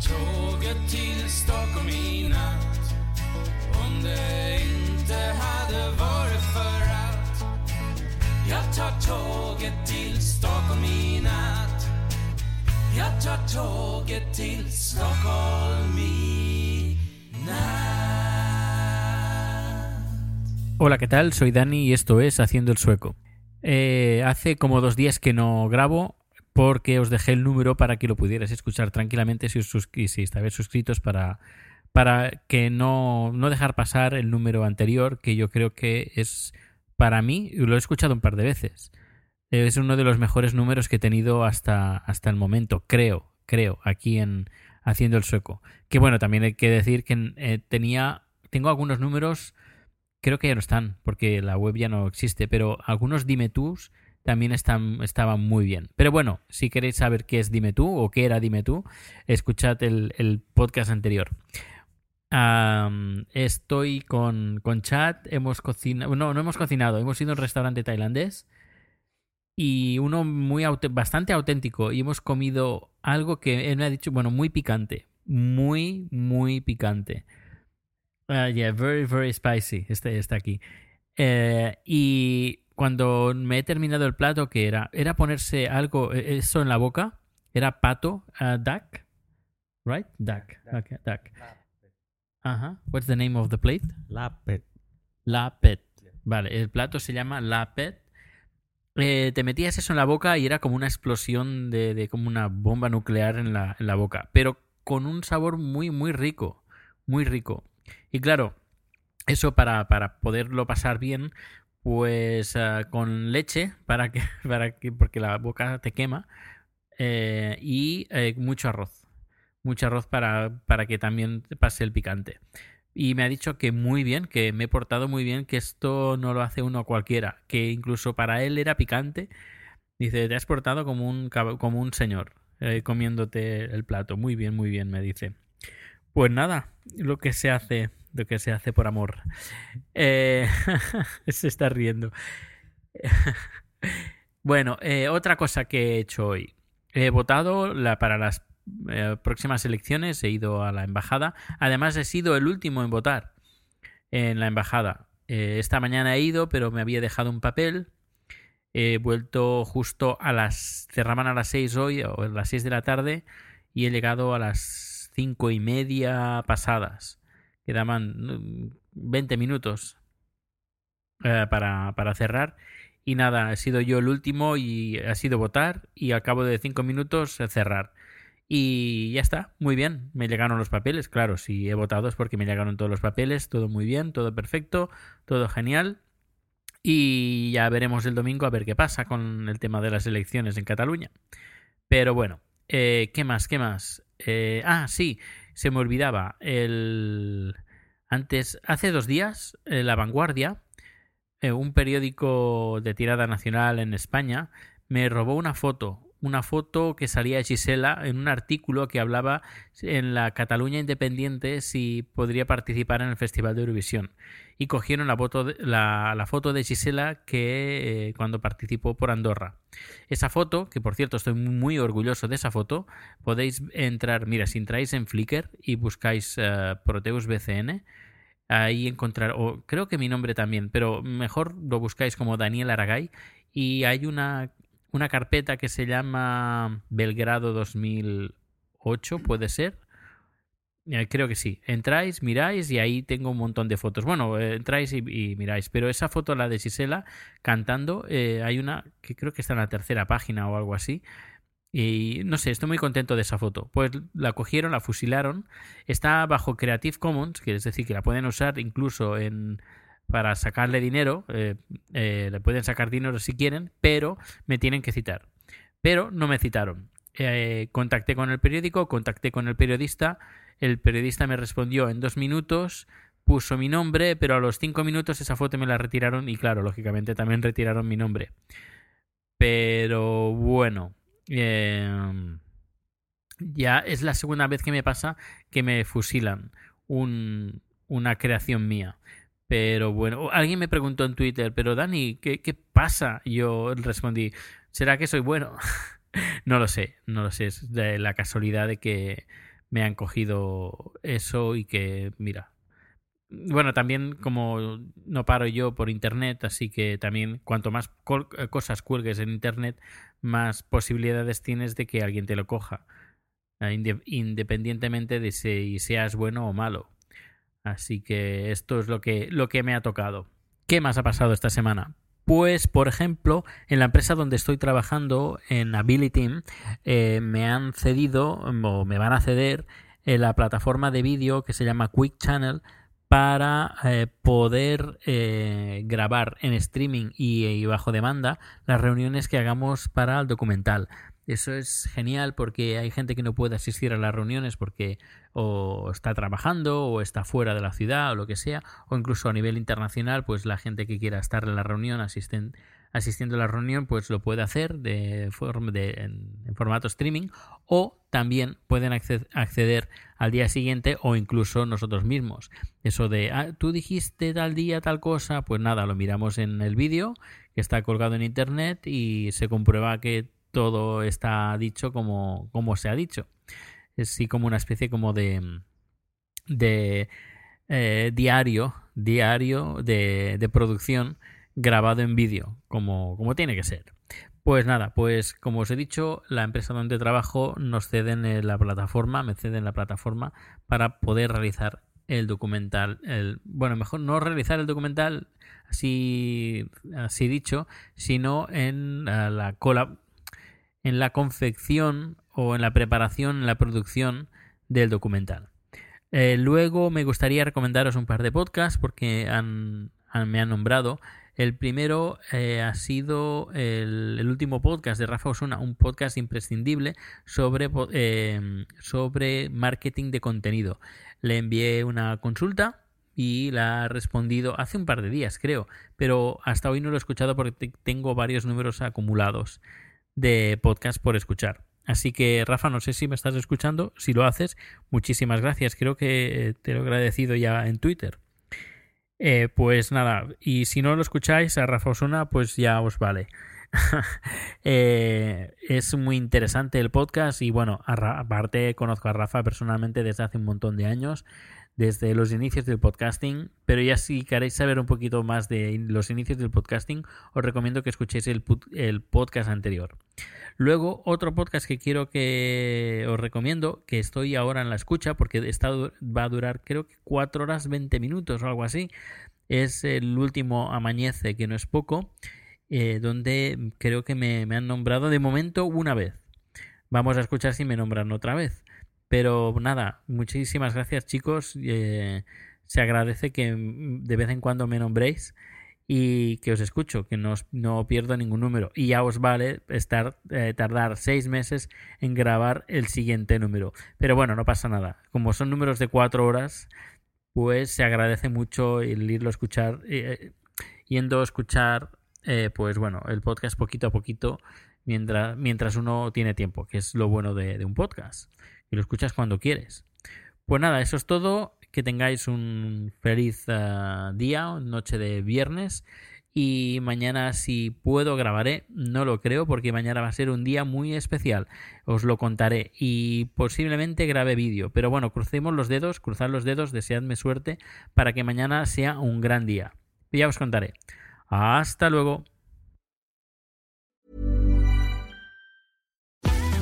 Tåget till Stockholm i natt Om det inte hade varit för att Jag Hola, ¿qué tal? Soy Dani y esto es Haciendo el Sueco. Eh, hace como dos días que no grabo porque os dejé el número para que lo pudierais escuchar tranquilamente si os si suscritos para, para que no, no dejar pasar el número anterior, que yo creo que es para mí, lo he escuchado un par de veces, es uno de los mejores números que he tenido hasta, hasta el momento, creo, creo, aquí en Haciendo el Sueco. Que bueno, también hay que decir que eh, tenía, tengo algunos números creo que ya no están, porque la web ya no existe, pero algunos Dime Tús también están, estaban muy bien. Pero bueno, si queréis saber qué es Dime Tú o qué era Dime Tú, escuchad el, el podcast anterior. Estoy con, con chat, hemos cocinado, no, no hemos cocinado, hemos ido a un restaurante tailandés y uno muy bastante auténtico y hemos comido algo que él me ha dicho, bueno, muy picante, muy, muy picante. Ah, yeah, very, very spicy. Este está aquí. Eh, y cuando me he terminado el plato, que era? Era ponerse algo, eh, eso en la boca. Era pato, ah, duck, right? Duck. Okay, duck. Ajá. What's the name of the plate? Lapet. Lapet. Vale, el plato se llama Lapet. Eh, te metías eso en la boca y era como una explosión de, de como una bomba nuclear en la, en la boca, pero con un sabor muy, muy rico, muy rico. Y claro, eso para, para poderlo pasar bien, pues ah, con leche, para que, para que, porque la boca te quema, eh, y eh, mucho arroz. Mucho arroz para, para que también te pase el picante. Y me ha dicho que muy bien, que me he portado muy bien, que esto no lo hace uno cualquiera, que incluso para él era picante. Dice, te has portado como un, como un señor eh, comiéndote el plato. Muy bien, muy bien, me dice. Pues nada, lo que se hace, lo que se hace por amor. Eh, se está riendo. bueno, eh, otra cosa que he hecho hoy. He votado para las eh, próximas elecciones, he ido a la embajada. Además, he sido el último en votar en la embajada. Eh, esta mañana he ido, pero me había dejado un papel. He vuelto justo a las... Cerraban a las 6 hoy, o a las 6 de la tarde, y he llegado a las cinco y media pasadas. Quedaban mm, 20 minutos eh, para, para cerrar. Y nada, he sido yo el último y ha sido votar y al cabo de 5 minutos eh, cerrar. Y ya está, muy bien, me llegaron los papeles, claro, si he votado es porque me llegaron todos los papeles, todo muy bien, todo perfecto, todo genial. Y ya veremos el domingo a ver qué pasa con el tema de las elecciones en Cataluña. Pero bueno, eh, ¿qué más? ¿Qué más? Eh, ah, sí, se me olvidaba. El... Antes, hace dos días, eh, La Vanguardia, eh, un periódico de tirada nacional en España, me robó una foto. Una foto que salía Gisela en un artículo que hablaba en la Cataluña Independiente si podría participar en el Festival de Eurovisión. Y cogieron la foto de, la, foto de Gisela que eh, cuando participó por Andorra. Esa foto, que por cierto estoy muy orgulloso de esa foto, podéis entrar, mira, si entráis en Flickr y buscáis eh, Proteus BCN, ahí encontrar, o creo que mi nombre también, pero mejor lo buscáis como Daniel Aragay y hay una, una carpeta que se llama Belgrado 2008, puede ser. Eh, creo que sí. Entráis, miráis y ahí tengo un montón de fotos. Bueno, eh, entráis y, miráis. Pero esa foto, la de Gisela cantando, eh, hay una que creo que está en la tercera página o algo así. Y no sé, estoy muy contento de esa foto. Pues la cogieron, la fusilaron. Está bajo Creative Commons, que es decir, que la pueden usar incluso en para sacarle dinero. Eh, le pueden sacar dinero si quieren, pero me tienen que citar. Pero no me citaron. Contacté con el periódico, contacté con el periodista. El periodista me respondió en dos minutos, puso mi nombre, pero a los cinco minutos esa foto me la retiraron y claro, lógicamente también retiraron mi nombre. Pero bueno, eh, ya es la segunda vez que me pasa que me fusilan un, una creación mía. Pero bueno, alguien me preguntó en Twitter, pero Dani, ¿qué, qué pasa? Yo respondí, ¿será que soy bueno? no lo sé, no lo sé. Es de la casualidad de que me han cogido eso y que, mira. Bueno, también como no paro yo por internet, así que también cuanto más cosas cuelgues en internet, más posibilidades tienes de que alguien te lo coja, independientemente de si seas bueno o malo. Así que esto es lo que, lo que me ha tocado. ¿Qué más ha pasado esta semana? Pues, por ejemplo, en la empresa donde estoy trabajando, en Ability, eh, me han cedido o me van a ceder en la plataforma de vídeo que se llama Quick Channel para eh, poder eh, grabar en streaming y, bajo demanda las reuniones que hagamos para el documental. Eso es genial porque hay gente que no puede asistir a las reuniones porque o está trabajando o está fuera de la ciudad o lo que sea, o incluso a nivel internacional, pues la gente que quiera estar en la reunión, asisten, asistiendo a la reunión, pues lo puede hacer de, forma de en, en, formato streaming o también pueden acceder al día siguiente o incluso nosotros mismos. Eso de, ah, tú dijiste tal día tal cosa, pues nada, lo miramos en el vídeo que está colgado en internet y se comprueba que todo está dicho como, como se ha dicho. Es así como una especie como de, de eh, diario, diario de, de, producción grabado en vídeo, como, como tiene que ser. Pues nada, pues como os he dicho, la empresa donde trabajo nos ceden la plataforma, me ceden la plataforma para poder realizar el documental. El, bueno, mejor no realizar el documental así, así dicho, sino en la cola en la confección o en la preparación, en la producción del documental. Eh, luego me gustaría recomendaros un par de podcasts porque han, me han nombrado. El primero eh, ha sido el, el, último podcast de Rafa Osuna, un podcast imprescindible sobre, eh, sobre marketing de contenido. Le envié una consulta y la ha respondido hace un par de días, creo, pero hasta hoy no lo he escuchado porque tengo varios números acumulados de podcast por escuchar. Así que, Rafa, no sé si me estás escuchando. Si lo haces, muchísimas gracias. Creo que te lo he agradecido ya en Twitter. Eh, pues nada, y si no lo escucháis a Rafa Osuna, pues ya os vale. eh, es muy interesante el podcast y bueno, aparte conozco a Rafa personalmente desde hace un montón de años desde los inicios del podcasting, pero ya si queréis saber un poquito más de los inicios del podcasting, os recomiendo que escuchéis el, el, podcast anterior. Luego, otro podcast que quiero que os recomiendo, que estoy ahora en la escucha, porque está, va a durar creo que 4 horas 20 minutos o algo así, es el último Amañece, que no es poco, eh, donde creo que me, me han nombrado de momento una vez. Vamos a escuchar si me nombran otra vez. Pero nada, muchísimas gracias chicos. Eh, se agradece que de vez en cuando me nombréis y que os escucho, que no, no pierdo ningún número. Y ya os vale estar eh, tardar seis meses en grabar el siguiente número. Pero bueno, no pasa nada. Como son números de cuatro horas, pues se agradece mucho el irlo a escuchar, eh, yendo a escuchar, eh, pues bueno, el podcast poquito a poquito mientras, mientras uno tiene tiempo, que es lo bueno de, de un podcast y lo escuchas cuando quieres. Pues nada, eso es todo. Que tengáis un feliz uh, día, noche de viernes. Y mañana, si puedo, grabaré. No lo creo, porque mañana va a ser un día muy especial. Os lo contaré. Y posiblemente grabe vídeo. Pero bueno, crucemos los dedos, cruzad los dedos, deseadme suerte para que mañana sea un gran día. Ya os contaré. Hasta luego.